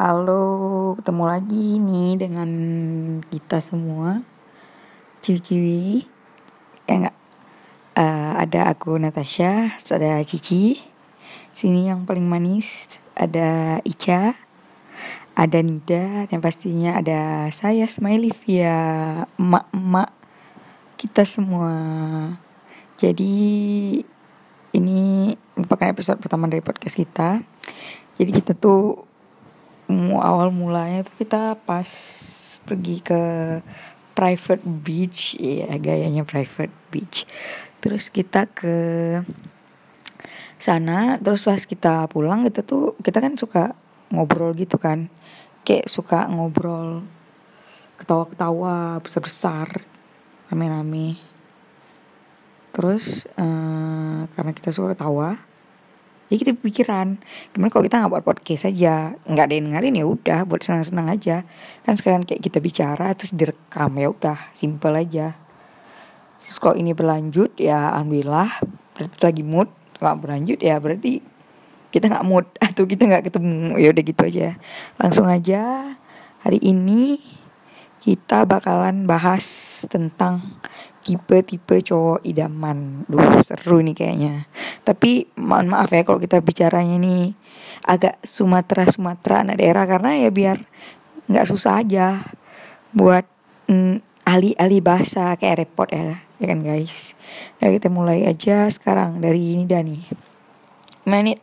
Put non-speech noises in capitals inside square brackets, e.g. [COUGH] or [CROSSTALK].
Halo, ketemu lagi nih dengan kita semua. Ciwi-ciwi Ya enggak uh, Ada aku Natasha, ada Cici. Sini yang paling manis Ada Ica Ada Nida Dan pastinya ada saya Smiley via emak-emak kita semua. Jadi ini merupakan episode pertama dari podcast kita. Jadi kita tuh awal mulanya tuh kita pas pergi ke private beach ya gayanya private beach. Terus kita ke sana terus pas kita pulang kita tuh kita kan suka ngobrol gitu kan. Kayak suka ngobrol ketawa-ketawa besar-besar rame-rame. Terus uh, karena kita suka ketawa ya kita pikiran gimana kalau kita nggak buat podcast aja? Nggak ada yang dengerin ya udah buat senang-senang aja. Kan sekarang kayak kita bicara terus direkam ya udah simple aja. Terus kalau ini berlanjut ya alhamdulillah berarti lagi mood. Kalau berlanjut ya berarti kita nggak mood [LAUGHS] atau kita nggak ketemu. Ya udah gitu aja. Langsung aja hari ini kita bakalan bahas tentang tipe-tipe cowok idaman. Duh, seru nih kayaknya. Tapi mohon maaf ya kalau kita bicaranya ini agak Sumatera Sumatera anak daerah karena ya biar nggak susah aja buat mm, ahli-ahli bahasa kayak repot ya, ya kan guys. Nah kita mulai aja sekarang dari ini Dani. Menit